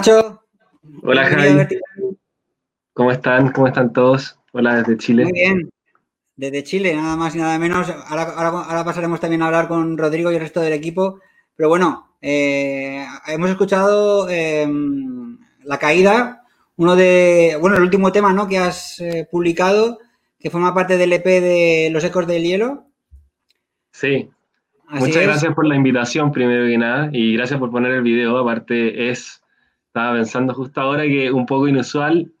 Hola Nacho. Hola Javi. ¿Cómo están? ¿Cómo están todos? Hola desde Chile. Muy bien. Desde Chile, nada más y nada menos. Ahora, pasaremos también a hablar con Rodrigo y el resto del equipo. Pero bueno, eh, hemos escuchado em, La Caída, uno de, bueno, el último tema ¿no? que has eh, publicado, que forma parte del EP de Los Ecos del Hielo. Sí. Muchas gracias por la invitación, primero que nada, y gracias por poner el video. Aparte, es, estaba pensando justo ahora que un poco inusual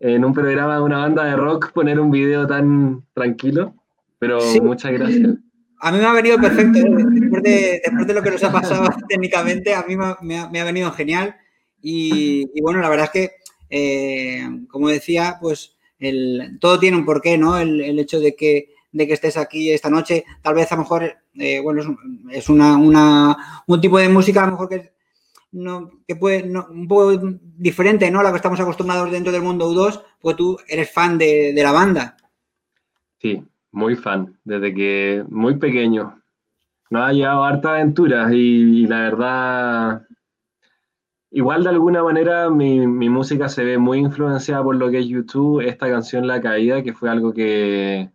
en un programa de una banda de rock poner un video tan tranquilo, pero muchas gracias. A mí me ha venido perfecto, después de, después de lo que nos ha pasado técnicamente, a mí me ha, me ha venido genial. Y, y, bueno, la verdad es que, eh, como decía, pues el, todo tiene un porqué, ¿no? El, el hecho de que de que estés aquí esta noche. Tal vez a lo mejor, eh, bueno, es, una, un tipo de música a lo mejor que, no, que puede, un poco diferente, ¿no? A la que estamos acostumbrados dentro del mundo U2, porque tú eres fan de, la banda. Sí, muy fan, desde que muy pequeño. Nos ha llevado harta aventuras y, la verdad, igual de alguna manera mi, mi, música se ve muy influenciada por lo que es YouTube, esta canción La Caída, que fue algo que,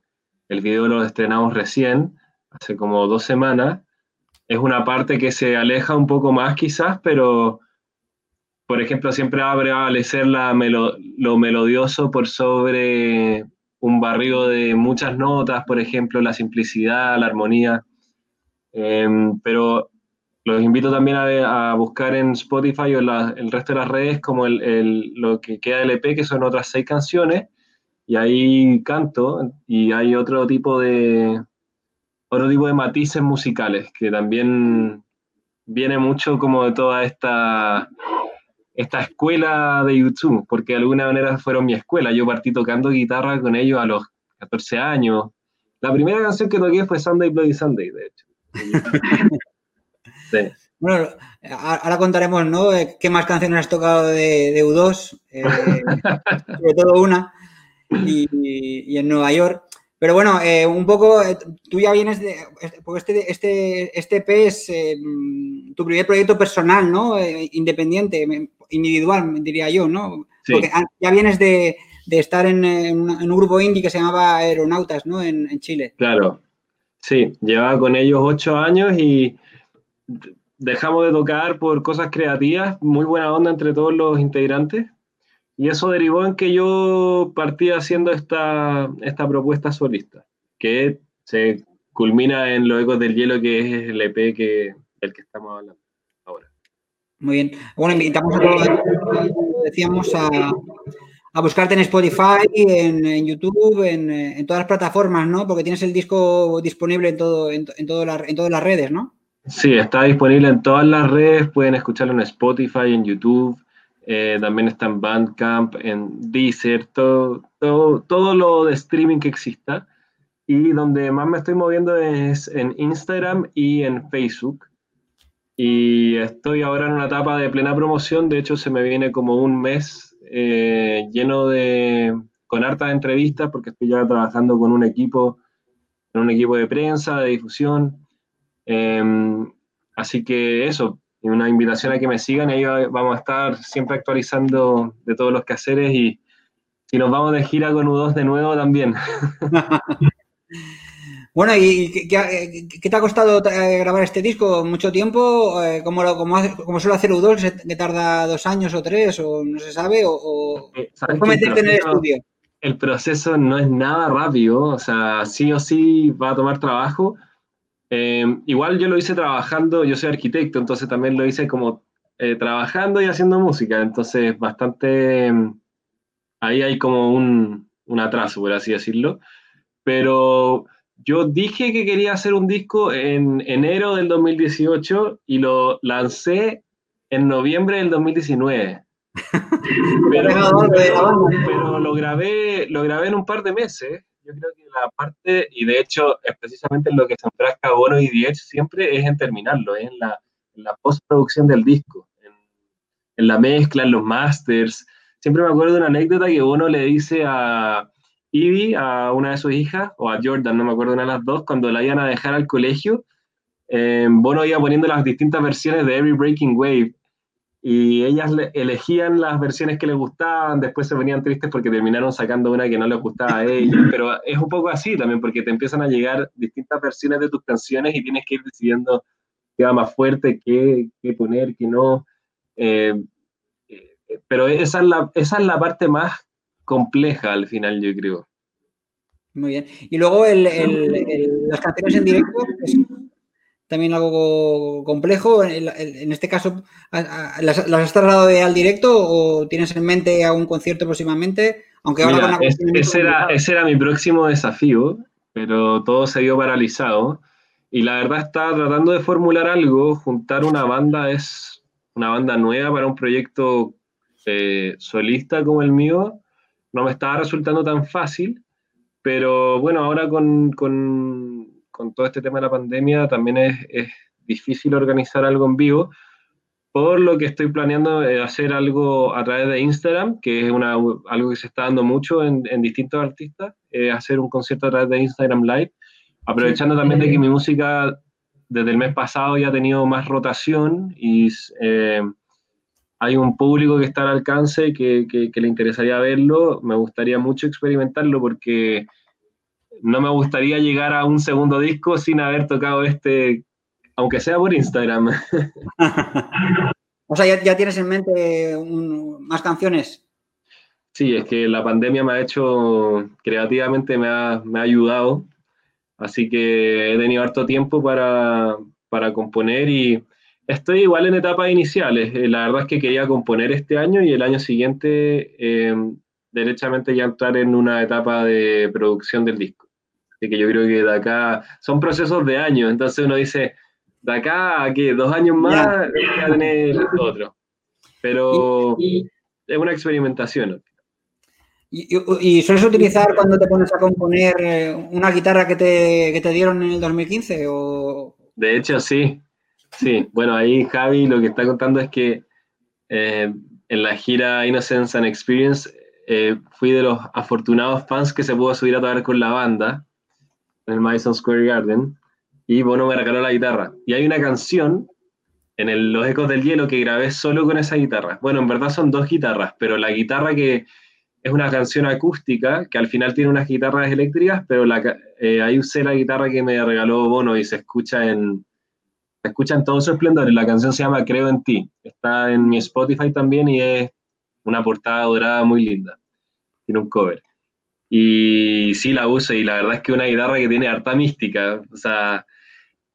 el video lo estrenamos recién, hace como dos semanas. Es una parte que se aleja un poco más quizás, pero por ejemplo siempre va a prevalecer la lo melodioso por sobre un barrio de muchas notas, por ejemplo, la simplicidad, la armonía. Em, pero los invito también a, buscar en Spotify o el resto de las redes como el, lo que queda del EP, que son otras seis canciones, y ahí canto y hay otro tipo de otro tipo de matices musicales que también viene mucho como de toda esta esta escuela de YouTube, porque de alguna manera fueron mi escuela. Yo partí tocando guitarra con ellos a los 14 años. La primera canción que toqué fue Sunday Bloody Sunday, de hecho. sí. Bueno, ahora contaremos, ¿no? ¿Qué más canciones has tocado de, U2? Eh, sobre todo una y, en Nueva York. Pero bueno, eh, un poco, eh, tú ya vienes de, porque este, este, este EP es eh, tu primer proyecto personal, ¿no? independiente, individual, diría yo, ¿no? Porque ya vienes de, estar en, un grupo indie que se llamaba Aeronautas, ¿no? En, en, Chile. Claro, sí, llevaba con ellos ocho años y dejamos de tocar por cosas creativas, muy buena onda entre todos los integrantes, y eso derivó en que yo partí haciendo esta, esta propuesta solista, que se culmina en Los Ecos del Hielo, que es el EP que, del que estamos hablando ahora. Muy bien. Bueno, invitamos a todos, decíamos, a, a buscarte en Spotify, en, en YouTube, en, en, todas las plataformas, ¿no? Porque tienes el disco disponible en, todo, en, en, todo en todas las redes, ¿no? Sí, está disponible en todas las redes, pueden escucharlo en Spotify, en YouTube, eh, también está en Bandcamp, en Deezer, todo, todo, lo de streaming que exista. Y donde más me estoy moviendo es en Instagram y en Facebook. Y estoy ahora en una etapa de plena promoción. De hecho, se me viene como un mes eh, lleno de. con hartas entrevistas, porque estoy ya trabajando con un equipo, con un equipo de prensa, de difusión. Em, así que eso, y una invitación a que me sigan. Ahí vamos a estar siempre actualizando de todos los quehaceres y si nos vamos de gira con U2 de nuevo también. bueno, ¿y qué, te ha costado eh, grabar este disco? ¿Mucho tiempo? Eh, ¿Cómo, como, suele hacer U2, que tarda dos años o tres o no se sabe? ¿O, eh, cómo meterte en el estudio? El proceso no es nada rápido, o sea, sí o sí va a tomar trabajo Em, igual yo lo hice trabajando, yo soy arquitecto, entonces también lo hice como eh, trabajando y haciendo música, entonces bastante, em, ahí hay como un, un, atraso, por así decirlo, pero yo dije que quería hacer un disco en enero del 2018 y lo lancé en noviembre del 2019. pero, pero, lo grabé, lo grabé en un par de meses yo creo que la parte, y de hecho es precisamente lo que se enfrasca Bono y Diez siempre, es en terminarlo, en la, la postproducción del disco, en, la mezcla, en los masters. Siempre me acuerdo de una anécdota que Bono le dice a Ivy, a una de sus hijas, o a Jordan, no me acuerdo una de las dos, cuando la iban a dejar al colegio, eh, Bono iba poniendo las distintas versiones de Every Breaking Wave y ellas elegían las versiones que les gustaban, después se venían tristes porque terminaron sacando una que no les gustaba a ellas, pero es un poco así también porque te empiezan a llegar distintas versiones de tus canciones y tienes que ir decidiendo qué va más fuerte, qué, qué poner, qué no. Eh, eh, pero esa es, la, esa es la parte más compleja al final, yo creo. Muy bien. Y luego el, el, las canciones en directo, también algo complejo. En, este caso, ¿las, has trasladado al directo o tienes en mente a un concierto próximamente? Aunque ahora ese, era, ese era mi próximo desafío, pero todo se vio paralizado. Y la verdad está tratando de formular algo, juntar una banda es una banda nueva para un proyecto eh, solista como el mío. No me estaba resultando tan fácil, pero bueno, ahora con con todo este tema de la pandemia también es, difícil organizar algo en vivo, por lo que estoy planeando eh, hacer algo a través de Instagram, que es una, algo que se está dando mucho en, distintos artistas, hacer un concierto a través de Instagram Live, aprovechando también de que mi música desde el mes pasado ya ha tenido más rotación y eh, hay un público que está al alcance que, que le interesaría verlo, me gustaría mucho experimentarlo porque no me gustaría llegar a un segundo disco sin haber tocado este, aunque sea por Instagram. o sea, ¿ya, tienes en mente más canciones? Sí, es que la pandemia me ha hecho, creativamente me ha, ayudado, así que he tenido harto tiempo para, componer y estoy igual en etapas iniciales. Eh, la verdad es que quería componer este año y el año siguiente eh, derechamente ya entrar en una etapa de producción del disco. Así que yo creo que de acá son procesos de años, entonces uno dice, de acá a que dos años más voy a tener otro. Pero es una experimentación. ¿Y, sueles utilizar cuando te pones a componer eh, una guitarra que te, te dieron en el 2015? O... De hecho, sí. Sí, bueno, ahí Javi lo que está contando es que eh, en la gira Innocence and Experience eh, fui de los afortunados fans que se pudo subir a tocar con la banda en el Madison Square Garden y Bono me regaló la guitarra. Y hay una canción en el, Los Ecos del Hielo que grabé solo con esa guitarra. Bueno, en verdad son dos guitarras, pero la guitarra que es una canción acústica, que al final tiene unas guitarras eléctricas, pero la, eh, ahí usé la guitarra que me regaló Bono y se escucha en, se escucha en todo su esplendor. La canción se llama Creo en ti. Está en mi Spotify también y es una portada dorada muy linda. Tiene un cover. Y sí la uso y la verdad es que es una guitarra que tiene harta mística. O sea,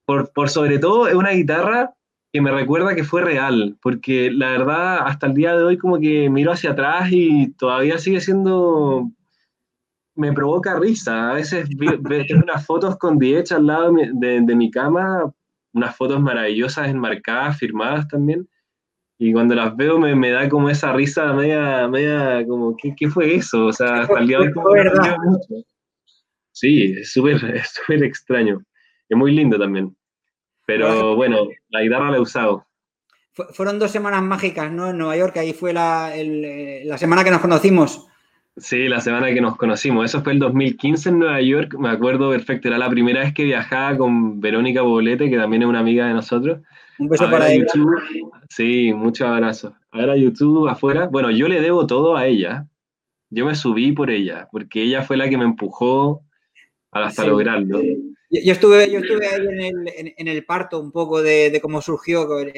por, por sobre todo es una guitarra que me recuerda que fue real, porque la verdad hasta el día de hoy como que miro hacia atrás y todavía sigue siendo, me provoca risa. A veces veo unas fotos con Diech al lado de, de, mi cama, unas fotos maravillosas enmarcadas, firmadas también, y cuando las veo me, me, da como esa risa media, media como, ¿qué, qué fue eso? O sea, hasta el día de hoy como mucho. Sí, es súper extraño. Es muy lindo también. Pero bueno, la guitarra la he usado. Fueron dos semanas mágicas, ¿no? En Nueva York, ahí fue la, la semana que nos conocimos. Sí, la semana que nos conocimos. Eso fue el 2015 en Nueva York, me acuerdo perfecto. Era la primera vez que viajaba con Verónica Boblete, que también es una amiga de nosotros. Un beso para ella. Sí, muchos abrazos. A ver a YouTube afuera. Bueno, yo le debo todo a ella. Yo me subí por ella, porque ella fue la que me empujó hasta lograrlo. Yo, estuve, yo estuve ahí en el, en, el parto un poco de, cómo surgió. El,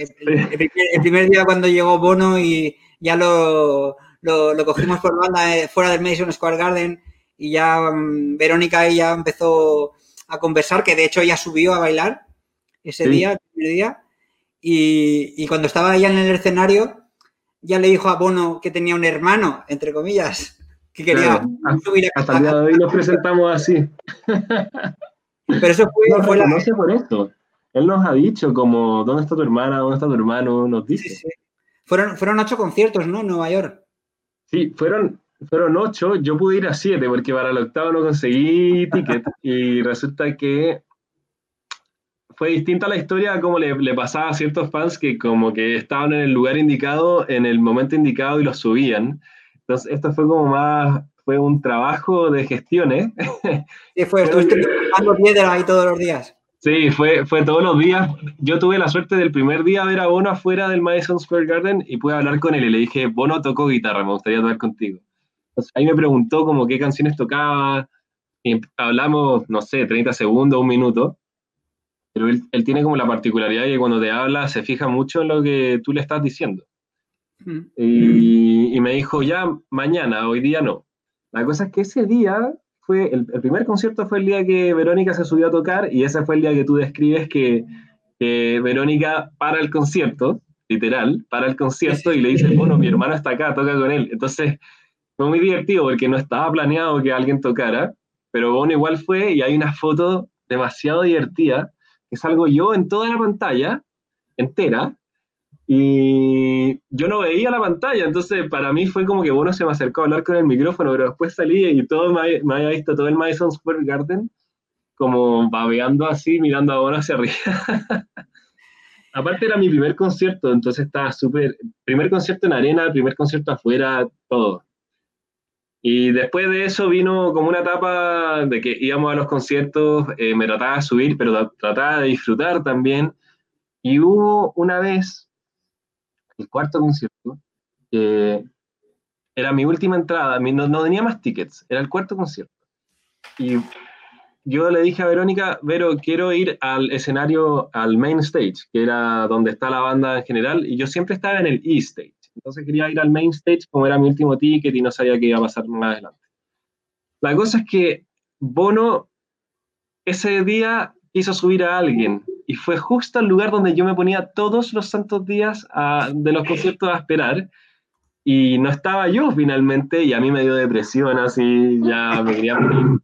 primer día cuando llegó Bono y ya lo, lo, cogimos por banda eh, fuera del Madison Square Garden y ya mm, Verónica ella empezó a conversar, que de hecho ella subió a bailar ese día, el primer día. Y, cuando estaba ella en el escenario, ya le dijo a Bono que tenía un hermano, entre comillas, que quería subir a Hasta el día de hoy nos presentamos así. Pero eso fue, no, fue la... por esto. Él nos ha dicho como, ¿dónde está tu hermana? ¿Dónde está tu hermano? Nos dice. Fueron, fueron ocho conciertos, ¿no? En Nueva York. Sí, fueron, fueron ocho. Yo pude ir a siete porque para el octavo no conseguí ticket. y resulta que fue distinta la historia como le, le, pasaba a ciertos fans que como que estaban en el lugar indicado, en el momento indicado y lo subían. Entonces, esto fue como más, fue un trabajo de gestiones. Sí, fue, estuviste buscando piedra ahí todos los días. Sí, fue, fue todos los días. Yo tuve la suerte del primer día ver a Bono afuera del Madison Square Garden y pude hablar con él y le dije, Bono tocó guitarra, me gustaría tocar contigo. Entonces, ahí me preguntó como qué canciones tocaba y hablamos, no sé, 30 segundos, un minuto. Pero él, él tiene como la particularidad de que cuando te habla se fija mucho en lo que tú le estás diciendo. Mm. Y, y, me dijo, ya mañana, hoy día no. La cosa es que ese día fue, el, primer concierto fue el día que Verónica se subió a tocar y ese fue el día que tú describes que, Verónica para el concierto, literal, para el concierto y le dice, bueno, mi hermano está acá, toca con él. Entonces fue muy divertido porque no estaba planeado que alguien tocara, pero Bono igual fue y hay una foto demasiado divertida, que salgo yo en toda la pantalla entera y yo no veía la pantalla, entonces para mí fue como que bueno se me acercó a hablar con el micrófono, pero después salí y todo me, me había visto todo el Madison Square Garden como babeando así, mirando a Bono hacia arriba. Aparte era mi primer concierto, entonces estaba súper, primer concierto en arena, primer concierto afuera, todo. Y después de eso vino como una etapa de que íbamos a los conciertos, eh, me trataba de subir, pero trataba de disfrutar también. Y hubo una vez el cuarto concierto, era mi última entrada, no, no tenía más tickets, era el cuarto concierto. Y yo le dije a Verónica, Vero, quiero ir al escenario, al main stage, que era donde está la banda en general, y yo siempre estaba en el E stage. Entonces quería ir al main stage como era mi último ticket y no sabía qué iba a pasar más adelante. La cosa es que Bono ese día quiso subir a alguien y fue justo al lugar donde yo me ponía todos los santos días de los conciertos a esperar y no estaba yo finalmente y a mí me dio depresión así, ya me quería morir.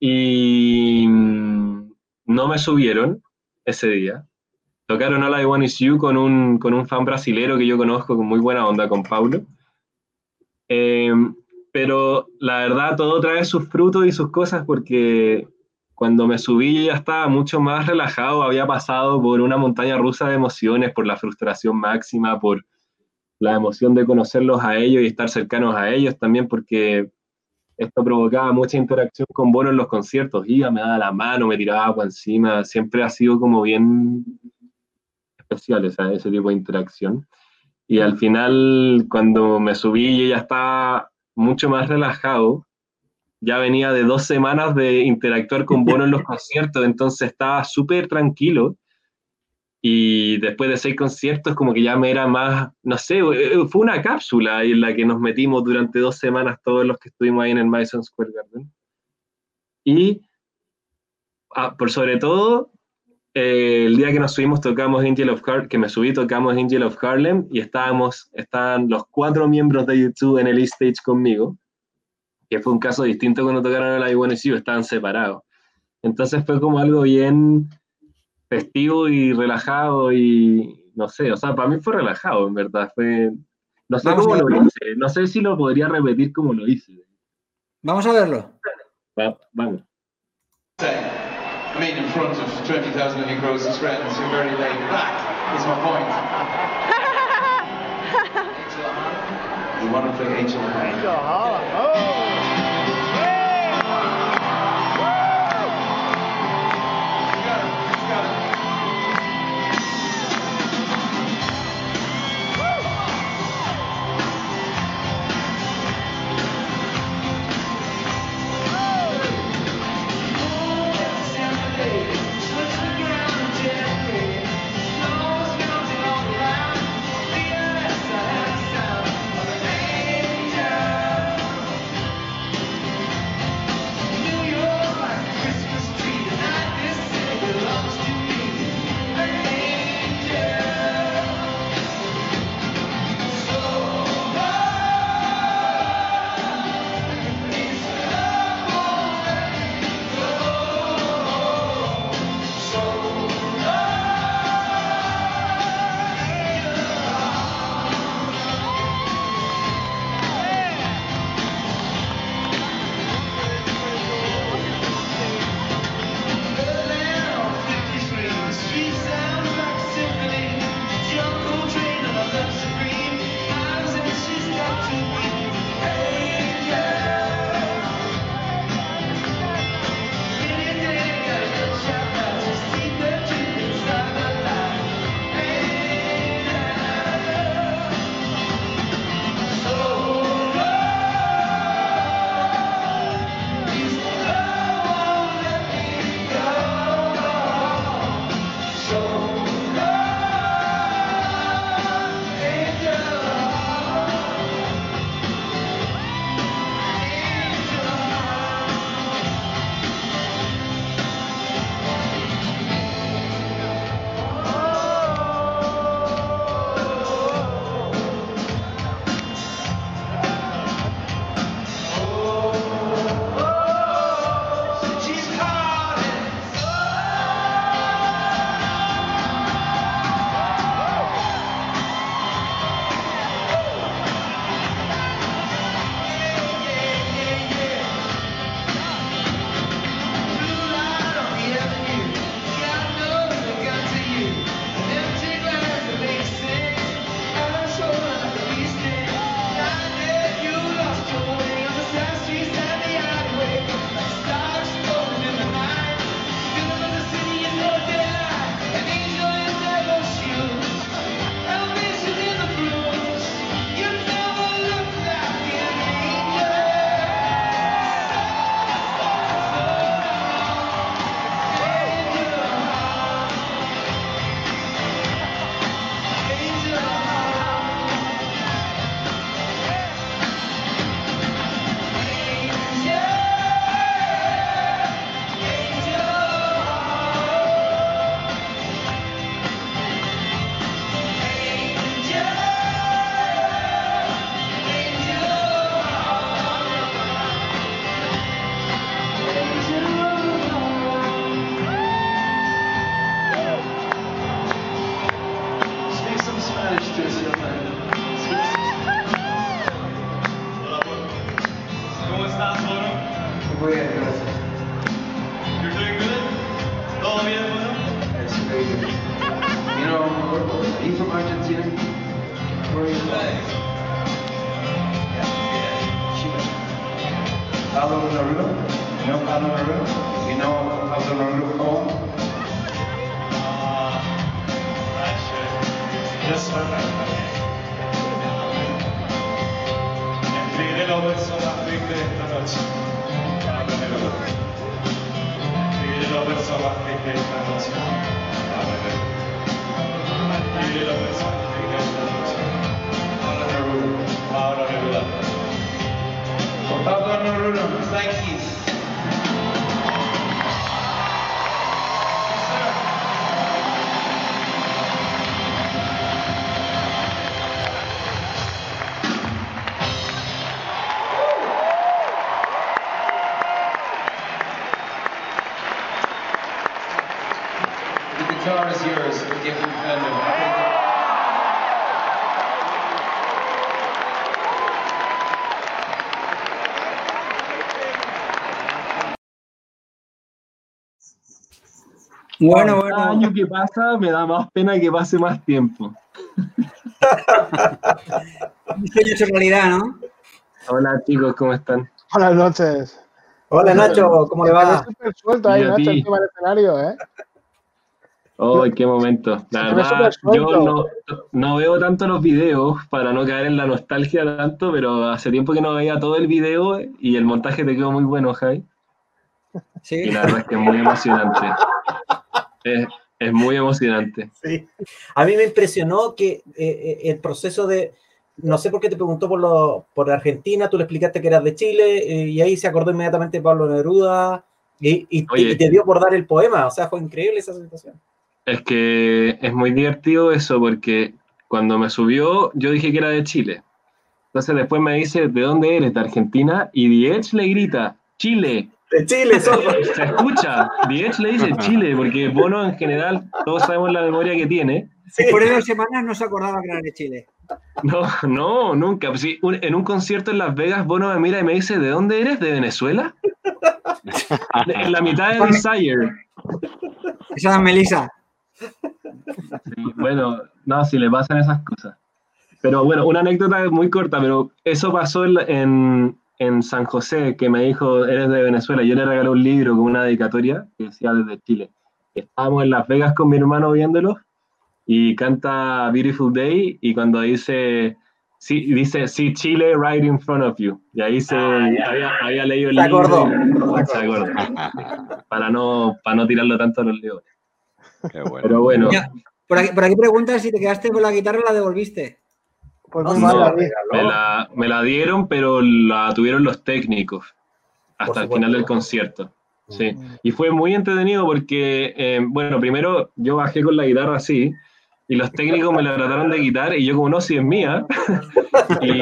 Y mm, no me subieron ese día. Tocaron All I Want Is You con un, con un fan brasilero que yo conozco con muy buena onda, con Paulo. Em, pero la verdad todo trae sus frutos y sus cosas porque cuando me subí ya estaba mucho más relajado, había pasado por una montaña rusa de emociones, por la frustración máxima, por la emoción de conocerlos a ellos y estar cercanos a ellos también, porque esto provocaba mucha interacción con Bono en los conciertos, iba, me daba la mano, me tiraba agua encima, siempre ha sido como bien especial ese tipo de interacción. Y al final, cuando me subí, yo ya estaba mucho más relajado, ya venía de dos semanas de interactuar con Bono en los conciertos, entonces estaba súper tranquilo. Y después de seis conciertos, como que ya me era más, no sé, eh, fue una cápsula en la que nos metimos durante dos semanas todos los que estuvimos ahí en el Madison Square Garden. Y ah, por sobre todo, eh, el día que nos subimos tocamos Angel of Harlem, que me subí tocamos Angel of Harlem y estábamos, estaban los cuatro miembros de YouTube en el stage conmigo que fue un caso distinto cuando tocaron el I Wanna estaban separados. Entonces fue como algo bien festivo y relajado y no sé, o sea, para mí fue relajado, en verdad. Fue, no sé cómo lo hice, no sé si lo podría repetir como lo hice. Vamos a verlo. Va, vamos. Mean, in front of 20,000 of your closest friends, you're very laid back, is my point. You want to play Angel Heart? Angel Heart. Oh. Escribiré los versos más tristes de esta noche. Pablo Neruda. Escribiré los versos más tristes de esta noche. Pablo Neruda. Pablo Neruda. For Pablo Neruda, thank you. Bueno, Cada bueno. año que pasa me da más pena que pase más tiempo. Un sueño hecho realidad, ¿no? Hola chicos, ¿cómo están? Buenas noches. Hola Nacho, ¿cómo le va? súper suelto ahí, Nacho, encima del escenario, ¿eh? Oh, qué momento. La verdad, yo no, no veo tanto los videos para no caer en la nostalgia tanto, pero hace tiempo que no veía todo el video y el montaje te quedó muy bueno, Jai. Sí. Y la verdad es que es muy emocionante. Es, es muy emocionante. Sí. A mí me impresionó que eh, eh, el proceso de, no sé por qué te preguntó por, lo, por Argentina, tú le explicaste que eras de Chile eh, y ahí se acordó inmediatamente de Pablo Neruda y, y- Oye. y te dio por dar el poema, o sea, fue increíble esa situación. Es que es muy divertido eso porque cuando me subió yo dije que era de Chile. Entonces después me dice, ¿de dónde eres? ¿De Argentina? Y Diez le grita, Chile. De Chile, solo. Se escucha. Diez le dice Chile, porque Bono en general, todos sabemos la memoria que tiene. Después de dos semanas no se acordaba que era de Chile. No, no, nunca. Sí, un- en un concierto en Las Vegas, Bono me mira y me dice, ¿de dónde eres? ¿De Venezuela? En la mitad de Desire. Esa es Melissa. Sí, bueno, no, si le pasan esas cosas. Pero bueno, una anécdota muy corta, pero eso pasó en, la- en, en San José, que me dijo, eres de Venezuela. Yo le regalé un libro con una dedicatoria que decía desde Chile. Estábamos en Las Vegas con mi hermano viéndolo y canta Beautiful Day y cuando dice, sí, dice, sí, Chile right in front of you. Y ahí se había, había leído el Se libro. acordó. y- Se acordó. Para no, para no tirarlo tanto a los leones. Qué bueno. Pero bueno. Ya, Por aquí, por aquí preguntan si te quedaste con la guitarra o la devolviste. Pues muy no, mal. Me la, me la dieron, pero la tuvieron los técnicos hasta el final del concierto. Sí. Y fue muy entretenido porque, eh, bueno, primero yo bajé con la guitarra así y los técnicos me la trataron de quitar y yo como no, si es mía. y,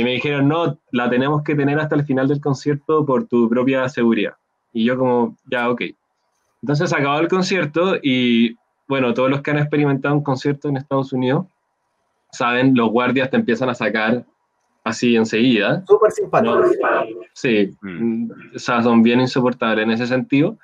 y me dijeron, no, la tenemos que tener hasta el final del concierto por tu propia seguridad. Y yo como, ya, ok. Entonces acabó el concierto y, bueno, todos los que han experimentado un concierto en Estados Unidos saben, los guardias te empiezan a sacar así enseguida. Súper simpático. No, sí, Mm. o sea, son bien insoportables en ese sentido,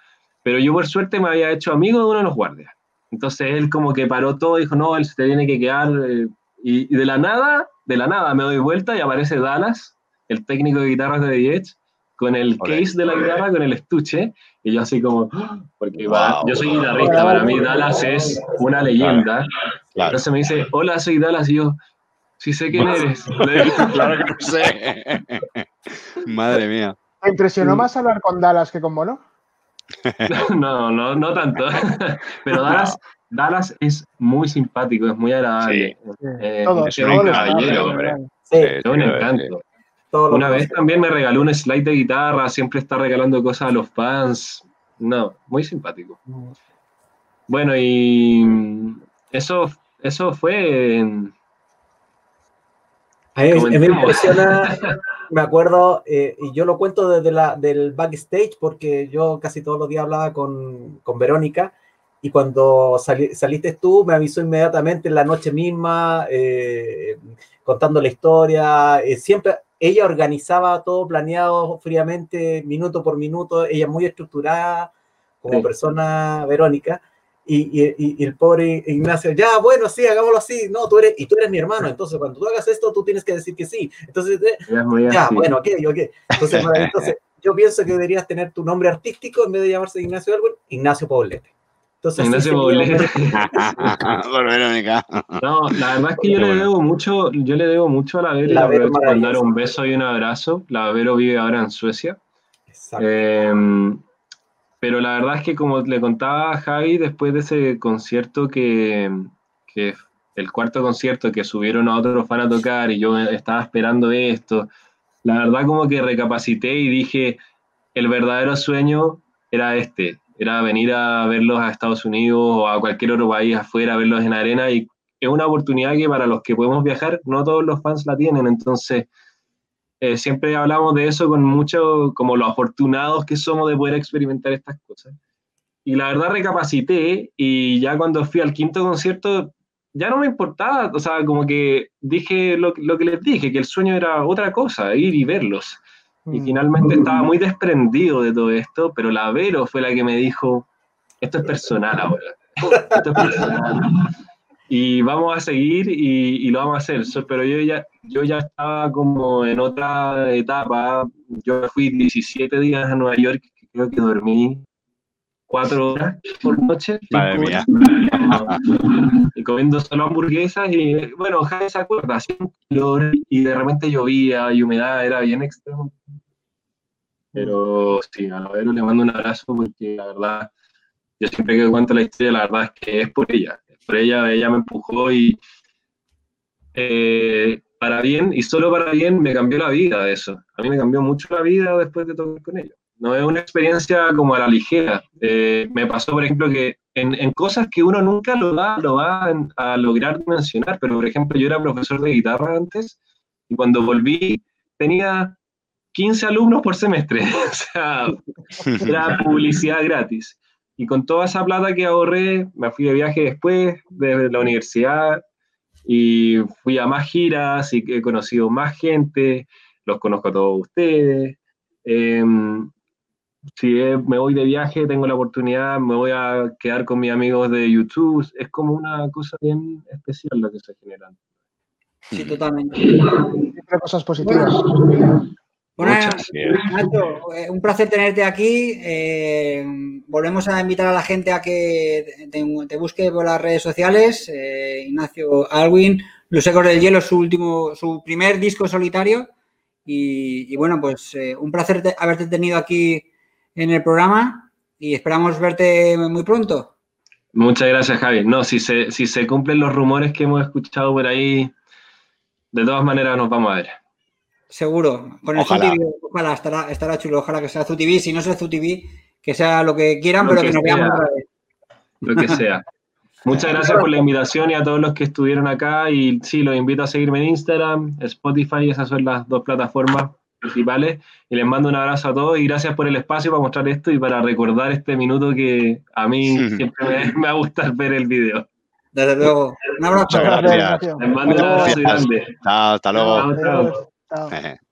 pero yo por suerte me había hecho amigo de uno de los guardias. Entonces él como que paró todo y dijo, no, él se te tiene que quedar. eh, y, y de la nada, de la nada me doy vuelta y aparece Dallas, el técnico de guitarras de The Edge, con el case de la guitarra, con el estuche, y yo así como, ¡ah! porque va- yo soy guitarrista, para mí Dallas es una leyenda. Claro, Entonces me dice, hola, soy Dallas, y yo, sí sé quién eres. Claro que no sé. Madre mía. ¿Te impresionó más hablar con Dallas que con Bono? No, no, no tanto. Pero Dallas, Dallas es muy simpático, es muy agradable. Eh, Todos, es un caballero, hombre. Sí, Sí, es un sí, encanto. Una vez también me regaló un slide de guitarra, siempre está regalando cosas a los fans. No, muy simpático. Bueno, y eso, eso fue en- A mí, a mí me impresiona, me acuerdo, eh, y yo lo cuento desde la, del backstage porque yo casi todos los días hablaba con, con Verónica y cuando sali- saliste tú me avisó inmediatamente en la noche misma, eh, contando la historia, eh, siempre ella organizaba todo planeado fríamente, minuto por minuto, ella muy estructurada como Sí. persona Verónica. Y, y- y- el pobre Ignacio, ya, bueno, sí, hagámoslo así. No, tú eres, y tú eres mi hermano, entonces cuando tú hagas esto, tú tienes que decir que sí. Entonces, eh, ya, así. bueno, ok, ok. Entonces, bueno, entonces, yo pienso que deberías tener tu nombre artístico en vez de llamarse Ignacio Elwin, Ignacio Poblete. Entonces, Ignacio Verónica. No, la verdad es que yo le debo mucho, yo le debo mucho a la Vero La Vero mandar un beso y un abrazo. La Vero vive ahora en Suecia. Exacto. Eh, pero la verdad es que como le contaba a Javi, después de ese concierto que, el cuarto concierto que subieron a otros fan a tocar y yo estaba esperando esto, la verdad como que recapacité y dije, el verdadero sueño era este, era venir a verlos a Estados Unidos o a cualquier otro país afuera, verlos en arena y es una oportunidad que para los que podemos viajar, no todos los fans la tienen, entonces eh, siempre hablamos de eso con mucho, como los afortunados que somos de poder experimentar estas cosas. Y la verdad recapacité y ya cuando fui al quinto concierto ya no me importaba, o sea, como que dije lo, lo que les dije, que el sueño era otra cosa, ir y verlos. Y Mm. finalmente estaba muy desprendido de todo esto, pero la Vero fue la que me dijo, esto es personal ahora, esto es personal. Y vamos a seguir y, y lo vamos a hacer, pero yo ya, yo ya estaba como en otra etapa, yo fui 17 días a Nueva York, creo que dormí cuatro horas por noche. Madre mía. y comiendo solo hamburguesas y bueno, Javi se acuerda, hacía un calor y de repente llovía y humedad, era bien extremo. Pero sí, a Vero le mando un abrazo porque la verdad, yo siempre que cuento la historia, la verdad es que es por ella. Por ella, ella me empujó y eh, para bien, y solo para bien, me cambió la vida eso. A mí me cambió mucho la vida después de tocar con ella. No es una experiencia como a la ligera. Eh, me pasó, por ejemplo, que en, en cosas que uno nunca lo va, lo va a lograr mencionar, pero por ejemplo, yo era profesor de guitarra antes y cuando volví tenía 15 alumnos por semestre. o sea, era publicidad gratis. Y con toda esa plata que ahorré, me fui de viaje después de la universidad y fui a más giras y he conocido más gente, los conozco a todos ustedes. Em, si me voy de viaje, tengo la oportunidad, me voy a quedar con mis amigos de YouTube. Es como una cosa bien especial lo que se genera. Sí, totalmente. Siempre cosas positivas. Bueno, Nacho, eh, un placer tenerte aquí. Eh, volvemos a invitar a la gente a que te, te busque por las redes sociales. Eh, Ignacio Alwin, Los Ecos del Hielo, su último, su primer disco solitario. Y, y bueno, pues eh, un placer te- haberte tenido aquí en el programa y esperamos verte muy pronto. Muchas gracias, Javi. No, si se, si se cumplen los rumores que hemos escuchado por ahí, de todas maneras nos vamos a ver. Seguro. Con el Ojalá. ZUTV, ojalá, estará, estará chulo. Ojalá que sea ZUTV. Si no es el ZUTV, que sea lo que quieran, Lo pero que que nos veamos otra vez. lo que sea. Muchas gracias por la invitación y a todos los que estuvieron acá. Y sí, los invito a seguirme en Instagram, Spotify, esas son las dos plataformas principales. Y les mando un abrazo a todos y gracias por el espacio para mostrar esto y para recordar este minuto que a mí siempre me, me va a gustar ver el video. Desde luego. Un abrazo. Muchas gracias. Les mando un abrazo grande. Chao, hasta luego. Chao, chao. Chao. Jeje.